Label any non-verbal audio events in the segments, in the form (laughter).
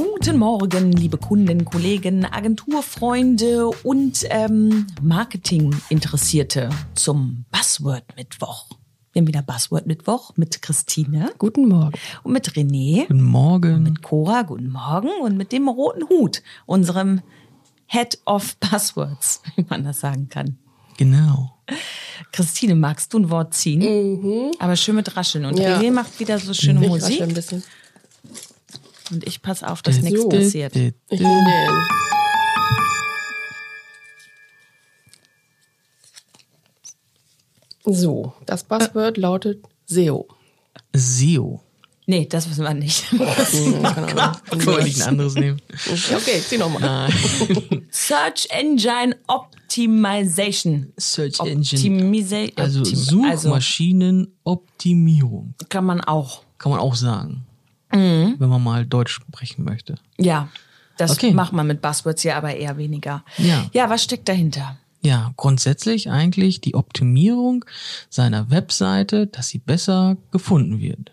Guten Morgen, liebe Kunden, Kollegen, Agenturfreunde und ähm, Marketinginteressierte zum Buzzword-Mittwoch. Wir haben wieder Buzzword-Mittwoch mit Christine. Guten Morgen. Und mit René. Guten Morgen. Mit Cora, guten Morgen. Und mit dem roten Hut, unserem Head of Buzzwords, (laughs) wie man das sagen kann. Genau. Christine, magst du ein Wort ziehen? Mhm. Aber schön mit Rascheln. Und Ja. René macht wieder so schöne Ich Musik. ein bisschen. Und ich passe auf, dass So. nichts passiert. Ich nehme den. So, das Buzzword lautet SEO. SEO. Nee, das wissen wir nicht. (laughs) Ahnung. (laughs) Wollte ich ein anderes nehmen? Okay, zieh nochmal. (laughs) Search Engine Optimization. Search Engine. Optimisa Also Optim- also Suchmaschinenoptimierung. kann man auch. Kann man auch sagen. Mhm. Wenn man mal Deutsch sprechen möchte. Ja, das Okay. macht man mit Buzzwords ja aber eher weniger. Ja. Ja, was steckt dahinter? Ja, grundsätzlich eigentlich die Optimierung seiner Webseite, dass sie besser gefunden wird.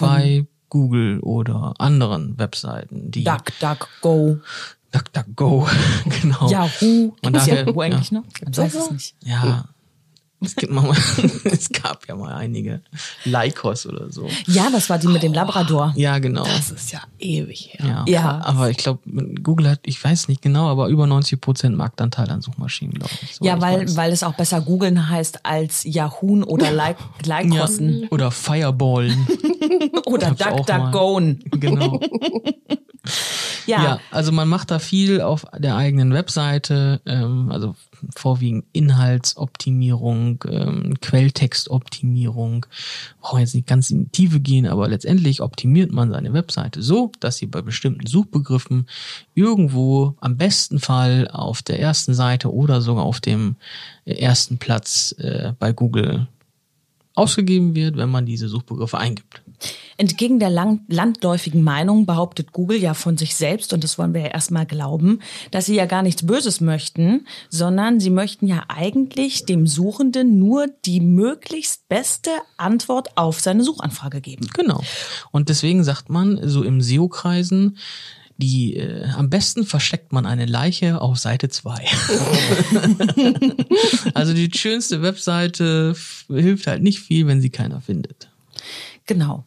Bei Google oder anderen Webseiten, die DuckDuckGo, DuckDuckGo, (laughs) genau. Yahoo. Und Gibt's daher- Yahoo eigentlich ja. noch? Man weiß es nicht. Ja. Es, gibt mal, (laughs) es gab ja mal einige Lycos oder so. Ja, das war die mit dem Labrador. Ja, genau. Das ist ja ewig her. Ja, Ja. aber ich glaube, Google hat, ich weiß nicht genau, aber über 90 Prozent Marktanteil an Suchmaschinen, glaube ich. Ja, soweit ich weil, weil es auch besser googeln heißt als Yahoo oder ja. Lycosen Oder Fireballen. (laughs) oder. DuckDuckGoen. genau. (laughs) (laughs) Ja. Ja. also man macht da viel auf der eigenen Webseite, ähm, also vorwiegend Inhaltsoptimierung, ähm, Quelltextoptimierung. Brauchen jetzt nicht ganz in die Tiefe gehen, aber letztendlich optimiert man seine Webseite so, dass sie bei bestimmten Suchbegriffen irgendwo am besten Fall auf der ersten Seite oder sogar auf dem ersten Platz äh, bei Google ausgegeben wird, wenn man diese Suchbegriffe eingibt. Entgegen der landläufigen Meinung behauptet Google ja von sich selbst, und das wollen wir ja erstmal glauben, dass sie ja gar nichts Böses möchten, sondern sie möchten ja eigentlich dem Suchenden nur die möglichst beste Antwort auf seine Suchanfrage geben. Genau. Und deswegen sagt man so im SEO-Kreisen, die äh, am besten versteckt man eine Leiche auf Seite 2. (laughs) also die schönste Webseite hilft halt nicht viel, wenn sie keiner findet. Genau.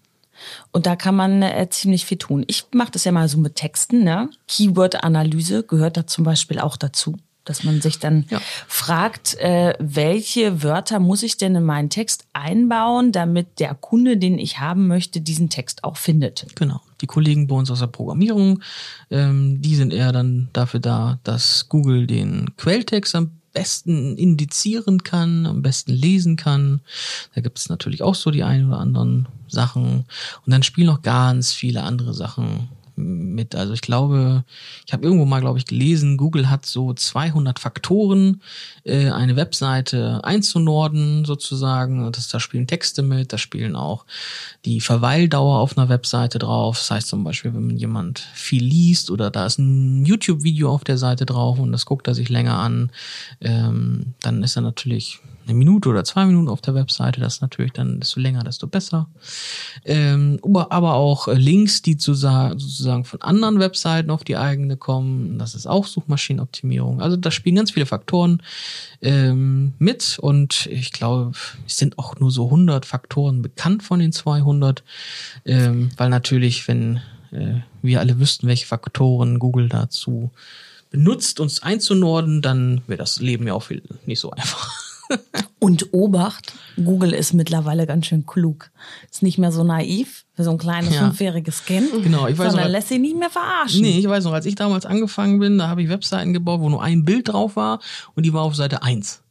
Und da kann man äh, ziemlich viel tun. Ich mache das ja mal so mit Texten. Ne? Keyword-Analyse gehört da zum Beispiel auch dazu. Dass man sich dann Ja. fragt, äh, welche Wörter muss ich denn in meinen Text einbauen, damit der Kunde, den ich haben möchte, diesen Text auch findet. Genau. Die Kollegen bei uns aus der Programmierung, ähm, die sind eher dann dafür da, dass Google den Quelltext am besten indizieren kann, am besten lesen kann. Da gibt es natürlich auch so die ein oder anderen Sachen. Und dann spielen noch ganz viele andere Sachen mit. Also ich glaube, ich habe irgendwo mal, glaube ich, gelesen, Google hat so 200 Faktoren, äh, eine Webseite einzunorden sozusagen. Das, da spielen Texte mit, da spielen auch die Verweildauer auf einer Webseite drauf. Das heißt zum Beispiel, wenn jemand viel liest oder da ist ein YouTube-Video auf der Seite drauf und das guckt er sich länger an, ähm, dann ist er natürlich eine Minute oder zwei Minuten auf der Webseite. Das ist natürlich dann, desto länger, desto besser. Ähm, aber, auch äh, Links, die zu, sa- sozusagen von anderen Webseiten auf die eigene kommen. Das ist auch Suchmaschinenoptimierung. Also da spielen ganz viele Faktoren ähm, mit und ich glaube, es sind auch nur so 100 Faktoren bekannt von den 200, ähm, weil natürlich, wenn äh, wir alle wüssten, welche Faktoren Google dazu benutzt, uns einzunorden, dann wäre das Leben ja auch viel nicht so einfach. Und Obacht, Google ist mittlerweile ganz schön klug. Ist nicht mehr so naiv für so ein kleines Ja. fünfjähriges Kind, Genau, ich weiß sondern noch- lässt sich nicht mehr verarschen. Nee, ich weiß noch, als ich damals angefangen bin, da habe ich Webseiten gebaut, wo nur ein Bild drauf war und die war auf Seite 1.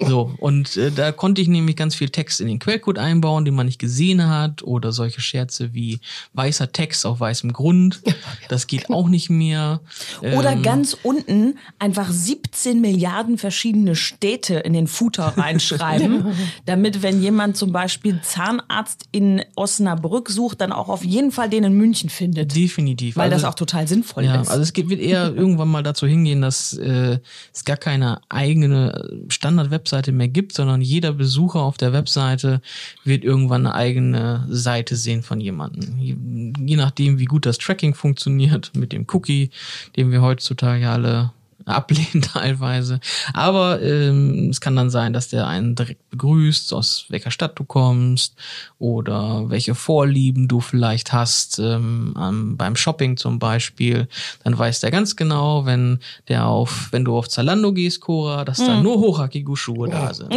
So, und äh, da konnte ich nämlich ganz viel Text in den Quellcode einbauen, den man nicht gesehen hat, oder solche Scherze wie weißer Text auf weißem Grund. Das geht auch nicht mehr. Oder Ähm, ganz unten einfach 17 Milliarden verschiedene Städte in den Footer reinschreiben, (laughs) damit, wenn jemand zum Beispiel Zahnarzt in Osnabrück sucht, dann auch auf jeden Fall den in München findet. definitiv. Weil Also- das auch total sinnvoll Ja, ist. also es wird eher (laughs) irgendwann mal dazu hingehen, dass äh, es gar keine eigene Standard-Website Webseite mehr gibt, sondern jeder Besucher auf der Webseite wird irgendwann eine eigene Seite sehen von jemandem. Je, je nachdem, wie gut das Tracking funktioniert mit dem Cookie, den wir heutzutage alle ablehnen (laughs) teilweise. Aber ähm, es kann dann sein, dass der einen direkt begrüßt, aus welcher Stadt du kommst oder welche Vorlieben du vielleicht hast ähm, ähm, beim Shopping zum Beispiel. Dann weiß der ganz genau, wenn der auf, wenn du auf Zalando gehst, Cora, dass da nur hochhackige Schuhe da sind. (laughs)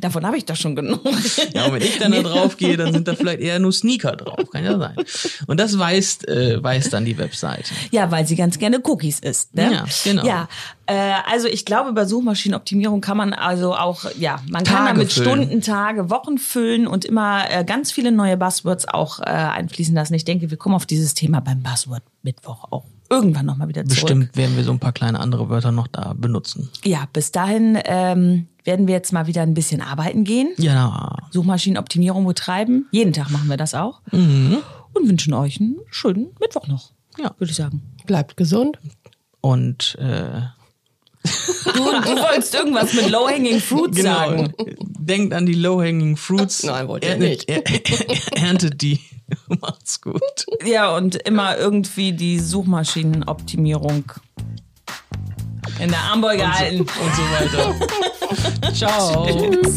Davon habe ich doch schon genug. Ja, und wenn ich dann da drauf gehe, dann sind da vielleicht eher nur Sneaker drauf. Kann ja sein. Und das weiß, äh, weiß dann die Webseite. Ja, weil sie ganz gerne Cookies isst. Ne? Ja, genau. Ja, äh, also ich glaube, bei Suchmaschinenoptimierung kann man also auch, ja, man kann Tage damit füllen. Stunden, Tage, Wochen füllen und immer äh, ganz viele neue Buzzwords auch äh, einfließen lassen. Ich denke, wir kommen auf dieses Thema beim Buzzword Mittwoch auch irgendwann nochmal wieder zurück. Bestimmt werden wir so ein paar kleine andere Wörter noch da benutzen. Ja, bis dahin ähm, werden wir jetzt mal wieder ein bisschen arbeiten gehen. Ja. Suchmaschinenoptimierung betreiben. Jeden Tag machen wir das auch. Mhm. Und wünschen euch einen schönen Mittwoch noch. Ja. Würde ich sagen. Bleibt gesund. Und äh, Du, du wolltest irgendwas mit Low-Hanging Fruit sagen. denkt an die low-hanging fruits. Nein, wollte ich erntet, nicht. er, er, erntet die. (laughs) Macht's gut. Ja, und immer irgendwie die Suchmaschinenoptimierung in der Armbeuge halten. Und so weiter. (laughs) Ciao. Tschüss.